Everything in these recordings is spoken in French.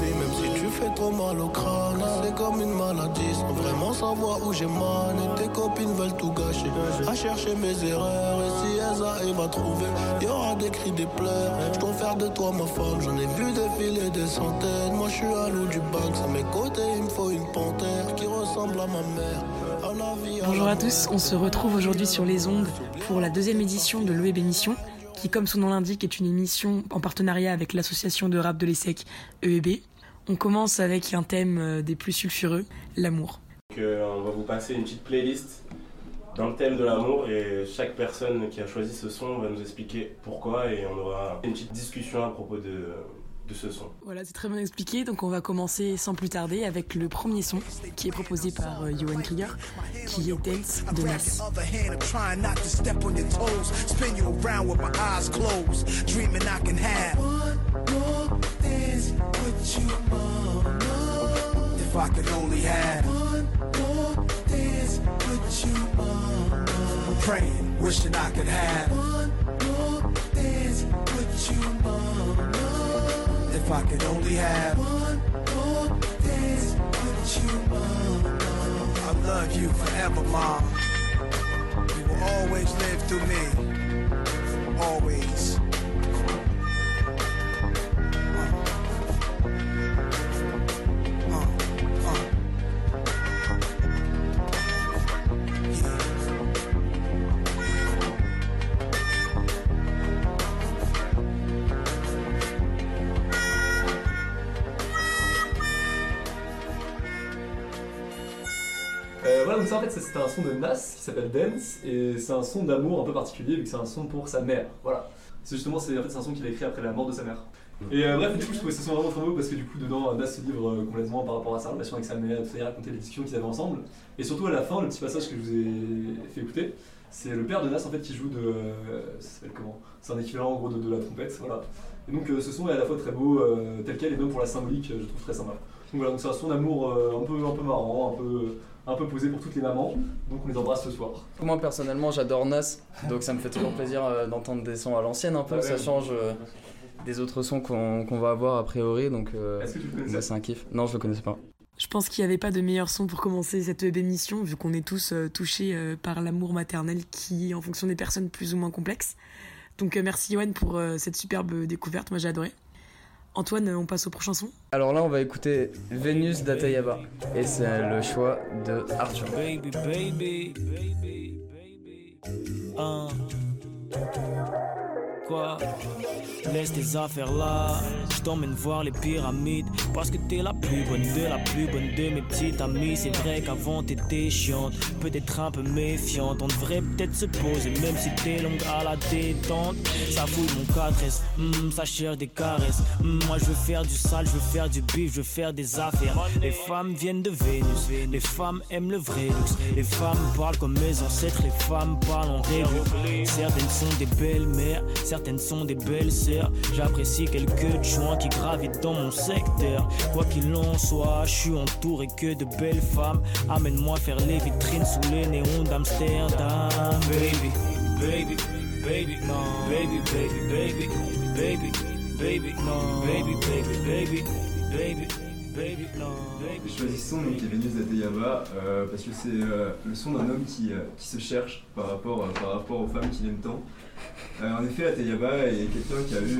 vie, même si tu fais trop mal au crâne. C'est comme une maladie, sans vraiment savoir où j'ai mal. Et tes copines veulent tout gâcher, à chercher mes erreurs. Et si elles arrivent à trouver, y aura des cris, des pleurs. Je dois faire de toi ma femme, j'en ai vu défiler des centaines. Moi je suis à l'eau du bac, à mes côtés il me faut une panthère qui ressemble à ma mère. Bonjour à tous, on se retrouve aujourd'hui sur les ondes pour la deuxième édition de l'OEB Émission, qui comme son nom l'indique est une émission en partenariat avec l'association de rap de l'ESSEC EEB. On commence avec un thème euh, des plus sulfureux, l'amour. Euh, on va vous passer une petite playlist dans le thème de l'amour et chaque personne qui a choisi ce son va nous expliquer pourquoi et on aura une petite discussion à propos de, de ce son. Voilà, c'est très bien expliqué. Donc on va commencer sans plus tarder avec le premier son qui est proposé par euh, Johan Krieger, qui est Dance de Nas. If I could only have one more dance with you, mama. Praying, wishing I could have one more dance with you, mama. If I could only have one more dance with you, mama. I love you forever, mom. You will always live through me. Euh, voilà, donc ça en fait c'est un son de Nas qui s'appelle Dance et c'est un son d'amour un peu particulier vu que c'est un son pour sa mère. Voilà. C'est justement c'est en fait un son qu'il a écrit après la mort de sa mère. Et euh, bref, du coup, je trouvais ce son vraiment très beau parce que du coup, dedans, Nas se livre euh, complètement par rapport à sa relation avec sa mère, tout ça, il racontait les discussions qu'ils avaient ensemble. Et surtout à la fin, le petit passage que je vous ai fait écouter, c'est le père de Nas en fait qui joue de. ça s'appelle comment? C'est un équivalent en gros de, de, la trompette, voilà. Et donc ce son est à la fois très beau, tel quel, et même pour la symbolique, je trouve très sympa. Donc voilà, donc c'est un son d'amour un, peu, un peu marrant, un peu un peu posé pour toutes les mamans. Donc on les embrasse ce soir. Moi personnellement j'adore Nas, donc ça me fait toujours plaisir euh, d'entendre des sons à l'ancienne un peu, ouais, ça change euh, des autres sons qu'on qu va avoir a priori. Donc euh, Est-ce que tu le connaissais C'est un kiff. Non, je le connaissais pas. Je pense qu'il n'y avait pas de meilleur son pour commencer cette émission, vu qu'on est tous euh, touchés euh, par l'amour maternel qui, en fonction des personnes, plus ou moins complexe. Donc merci Yoann pour cette superbe découverte, moi j'ai adoré. Antoine, on passe au prochain son Alors là, on va écouter Vénus d'Atayaba. Et c'est le choix de Arthur. Baby, baby, baby, baby. Uh. Laisse tes affaires là, je t'emmène voir les pyramides. Parce que t'es la plus bonne de la plus bonne de mes petites amies. C'est vrai qu'avant t'étais chiante, peut-être un peu méfiante. On devrait peut-être se poser même si t'es longue à la détente. Ça fouille mon 4S, mm, ça cherche des caresses. Mm, Moi je veux faire du sale, je veux faire du bif, je veux faire des affaires. Les femmes viennent de Vénus, les femmes aiment le vrai luxe Les femmes parlent comme mes ancêtres, les femmes parlent en rébus Certaines sont des belles-mères, sont des belles sœurs. J'apprécie quelques joints qui gravitent dans mon secteur. Quoi qu'il en soit, je suis entouré que de belles femmes. Amène-moi faire les vitrines sous les néons d'Amsterdam. Baby, baby, baby, no. Baby, baby, baby, baby, baby, no. Baby, baby, baby, baby. J'ai choisi ce son qui est Vénus d'Ateyaba euh, parce que c'est euh, le son d'un homme qui, euh, qui, se cherche par rapport, euh, par rapport aux femmes qu'il aime tant. en effet, Ateyaba est quelqu'un qui a eu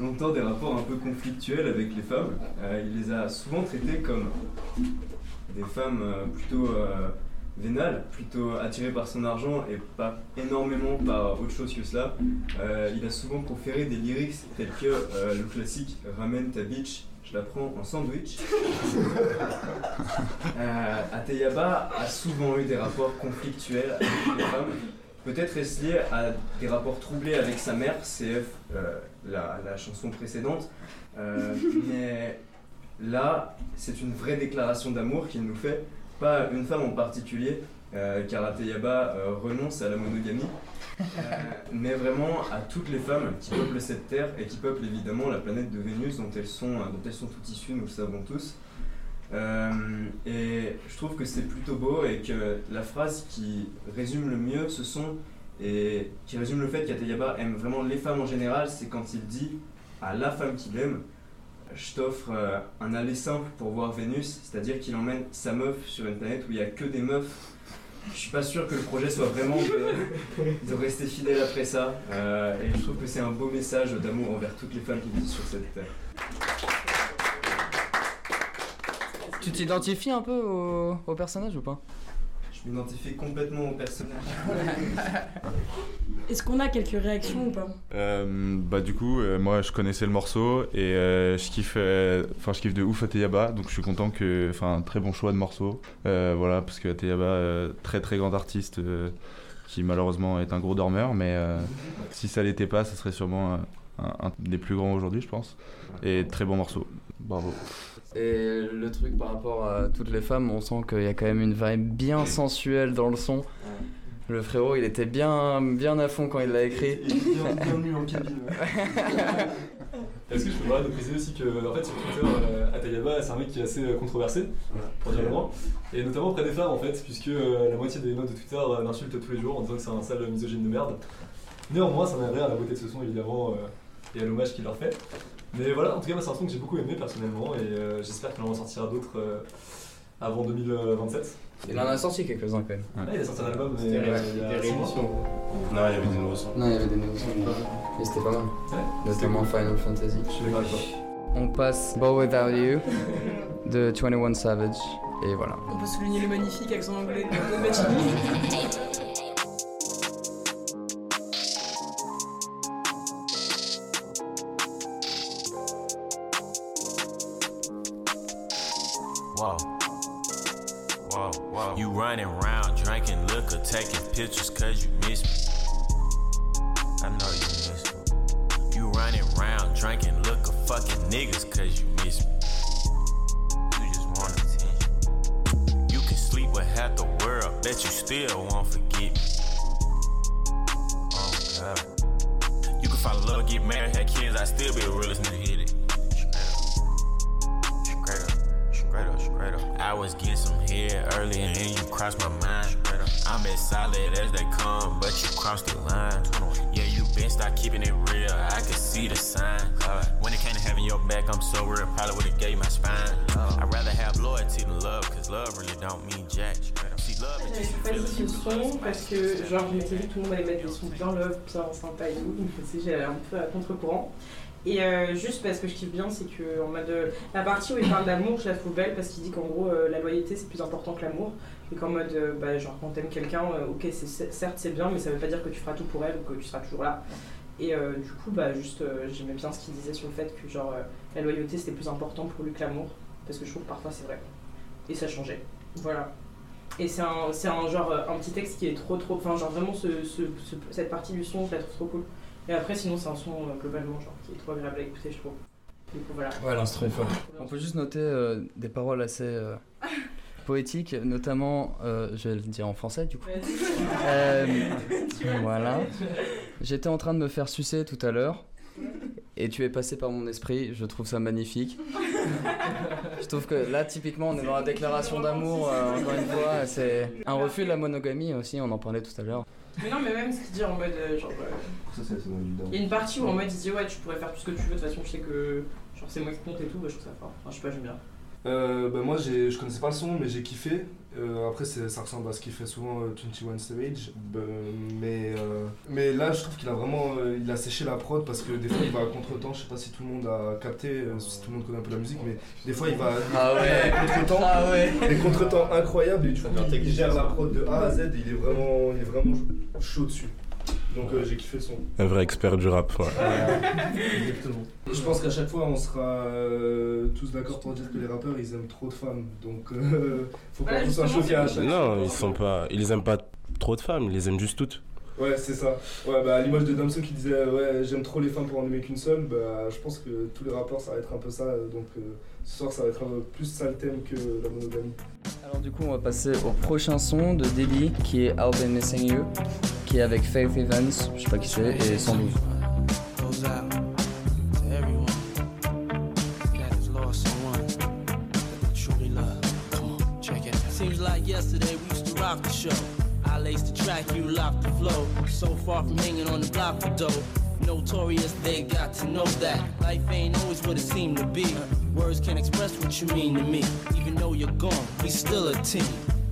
longtemps des rapports un peu conflictuels avec les femmes. il les a souvent traitées comme des femmes plutôt vénales, plutôt attirées par son argent et pas énormément par autre chose que cela. il a souvent proféré des lyrics tels que le classique Ramène ta bitch je la prends en sandwich. euh, Ateyaba a souvent eu des rapports conflictuels avec les femmes. Peut-être est-ce lié à des rapports troublés avec sa mère, CF, euh, la, la, chanson précédente. Euh, mais là, c'est une vraie déclaration d'amour qu'il nous fait, pas une femme en particulier, euh, car Ateyaba renonce à la monogamie. Euh, mais vraiment à toutes les femmes qui peuplent cette terre et qui peuplent évidemment la planète de Vénus dont elles sont, dont elles sont toutes issues, nous le savons tous. Euh, et je trouve que c'est plutôt beau et que la phrase qui résume le mieux ce son et qui résume le fait qu'Ateyaba aime vraiment les femmes en général, c'est quand il dit à la femme qu'il aime je t'offre euh, un aller simple pour voir Vénus, c'est-à-dire qu'il emmène sa meuf sur une planète où il n'y a que des meufs. Je suis pas sûr que le projet soit vraiment de, de rester fidèle après ça. Euh, et je trouve que c'est un beau message d'amour envers toutes les femmes qui vivent sur cette terre. Tu t'identifies un peu au, au personnage ou pas? Je m'identifie complètement au personnage. Est-ce qu'on a quelques réactions ou pas Euh, bah du coup, euh, moi je connaissais le morceau et euh, je kiffe, euh, enfin je kiffe de ouf Ateyaba, donc je suis content que, enfin un très bon choix de morceau, Euh, voilà parce que Ateyaba, euh, très très grand artiste, euh, qui malheureusement est un gros dormeur, mais euh, si ça l'était pas, ça serait sûrement un des plus grands aujourd'hui, je pense, et très bon morceau, bravo. Et le truc par rapport à toutes les femmes, on sent qu'il y a quand même une vibe bien sensuelle dans le son. Le frérot, il était bien, bien à fond quand il l'a écrit. Bienvenue en cabine. Est-ce que je peux parler de préciser aussi que en fait sur Twitter, euh, Atayaba c'est un mec qui est assez euh, controversé, pour dire le moins, et notamment auprès des femmes en fait, puisque euh, la moitié des notes de Twitter euh, l'insultent tous les jours en disant que c'est un sale misogyne de merde. Néanmoins, ça rien à la beauté de ce son évidemment euh, et à l'hommage qu'il leur fait. Mais voilà, en tout cas, c'est un son que j'ai beaucoup aimé personnellement et euh, j'espère qu'il en ressortira d'autres euh, avant 2027. Il en a sorti quelques-uns quand même. Il a sorti un album, mais C'était euh, ré- il y a c'était six mois. réédition. Non, il y avait des nouveaux sons. Non, il y avait des nouveaux sons, mais c'était pas mal. Ouais, Notamment Final Fantasy. Je toi. On passe Bow Without You de 21 Savage. Et voilà. On peut souligner le magnifique accent anglais de Don running around drinking liquor, taking pictures cause you miss me. I know you miss me. You running around drinking liquor, fucking niggas cause you miss me. You just want attention. You can sleep with half the world, bet you still won't forget me. Oh God. You can fall in love, get married, have kids, I still be the realest nigga hit it. Straight up, straight up, straight up. I was getting some head early and you my mind. I'm as solid as they come, but you crossed the line. Yeah, you been start keeping it real. I can see the sign. When it came to having your back, I'm so real. Probably would've gave my spine. I'd rather have loyalty than love, cause love really don't mean jack. See, love is just J'avais choisi ce son parce que genre je m'étais que tout le monde allait mettre des sons bien love, bien sympa et tout, donc je me suis dit, j'allais un peu à contre-courant. Et euh, juste parce que je kiffe bien, c'est que en mode euh, la partie où il parle d'amour, je la trouve belle parce qu'il dit qu'en gros euh, la loyauté c'est plus important que l'amour et qu'en mode bah, genre quand t'aimes quelqu'un, ok certes c'est bien mais ça veut pas dire que tu feras tout pour elle ou que tu seras toujours là. Et du coup bah juste j'aimais bien ce qu'il disait sur le fait que genre la loyauté c'était plus important pour lui que l'amour parce que je trouve que parfois c'est vrai et ça changeait. Voilà. Et c'est un, un genre un petit texte qui est trop trop. Enfin genre vraiment ce- cette partie du son je la trouve trop cool. Et après sinon c'est un son euh, globalement genre qui est trop agréable à écouter je trouve. Du coup voilà. Ouais, l'instru est fort. On peut juste noter euh, des paroles assez euh, poétiques, notamment, euh, je vais le dire en français du coup. Euh, voilà. J'étais en train de me faire sucer tout à l'heure. Et tu es passé par mon esprit, je trouve ça magnifique. Je trouve que là, typiquement, on est dans la déclaration d'amour, euh, encore une fois. C'est un refus de la monogamie aussi, on en parlait tout à l'heure. Mais non mais même ce qu'il dit en mode euh, genre. euh, Il y a une partie où en mode il dit ouais tu pourrais faire tout ce que tu veux, de toute façon je sais que genre c'est moi qui compte et tout, bah, je trouve ça fort. Enfin je sais pas j'aime bien. Euh, bah moi j'ai- je connaissais pas le son mais j'ai kiffé. Euh, après c'est- ça ressemble à ce qu'il fait souvent euh, 21 Savage. Bah, mais, euh, mais là je trouve qu'il a vraiment euh, il a séché la prod parce que des fois il va à contre-temps. Je sais pas si tout le monde a capté, euh, si tout le monde connaît un peu la musique mais des fois il va Ah ouais. à contre-temps. Ah ouais. Des contre-temps incroyables et du coup il, il gère la prod de A à Z et il est vraiment, il est vraiment chaud dessus. Donc euh, j'ai kiffé le son. Un vrai expert du rap, ouais. Exactement. Je pense qu'à chaque fois, on sera euh, tous d'accord pour dire que les rappeurs, ils aiment trop de femmes. Donc, euh, faut pas soit justement, choqués à chaque Non, fois. ils sont pas. Ils aiment pas trop de femmes, ils les aiment juste toutes. Ouais, c'est ça. Ouais, bah, à l'image de Damson qui disait Ouais, j'aime trop les femmes pour en aimer qu'une seule, bah, je pense que tous les rappeurs, ça va être un peu ça. Donc, euh, ce soir, ça va être un peu plus ça le thème que la monogamie. Alors du coup on va passer au prochain son de Deli qui est I've Been Missing You qui est avec Faith Evans, je sais pas qui c'est, et 112. goes out to everyone that has lost someone that they truly love. Come on, check it out. Seems like yesterday we used to rock the show. I the track, you the flow. So far from hanging on the block dough. Notorious, they got to know that life ain't always what it seemed to be. Words can't express what you mean to me. Even though you're gone, we still a team.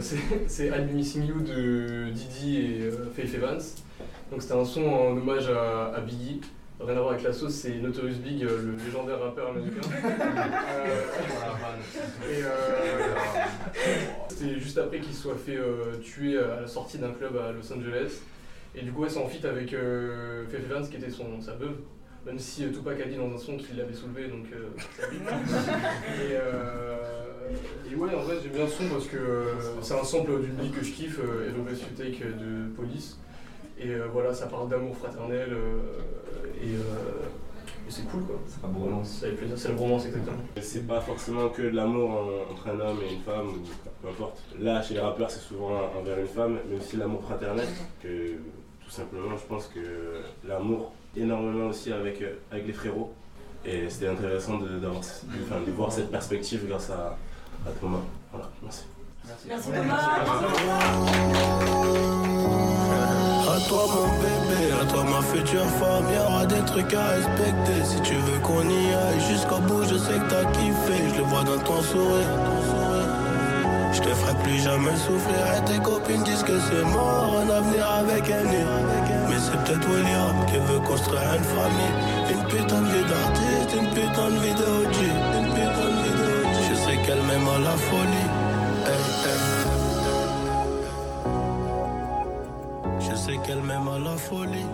c'est- c'est I'll Missing You de Didi et euh, Faith Evans. Donc c'était un son en hommage à, à Biggie. Rien à voir avec la sauce, c'est Notorious Big, euh, le légendaire rappeur américain. Euh, et euh, c'était juste après qu'il soit fait euh, tuer à la sortie d'un club à Los Angeles. Et du coup, ouais, c'est en feat avec euh, Faith Evans qui était son, sa veuve. Même si euh, Tupac a dit dans un son qu'il l'avait soulevé, donc euh. Et, euh, et ouais, en vrai, j'aime bien le son parce que euh, c'est un sample d'une musique que je kiffe, euh, Hello Best You Take de Police. Et euh, voilà, ça parle d'amour fraternel euh, et, euh, et c'est cool quoi. C'est pas bromance. Ça fait plaisir, c'est la bromance exactement. C'est pas forcément que de l'amour en- entre un homme et une femme, ou peu importe. Là, chez les rappeurs, c'est souvent envers une femme, mais aussi l'amour fraternel. Que tout simplement, je pense que l'amour énormément aussi avec, avec les frérots. Et c'était intéressant de, d'avoir, de, enfin, de voir cette perspective grâce à, à Thomas. Voilà, merci. Merci À toi mon bébé, à toi ma future femme, y'aura des trucs à respecter. Si tu veux qu'on y aille jusqu'au bout, je sais que t'as kiffé, je le vois dans ton sourire. Je te ferai plus jamais souffrir et tes copines disent que c'est mort, un avenir avec un nid. Mais c'est peut-être William qui veut construire une famille. Une putain de vie d'artiste, une putain de vie de une putain de vie de. Je sais qu'elle m'aime à la folie. Sais qu'elle m'aime à la folie.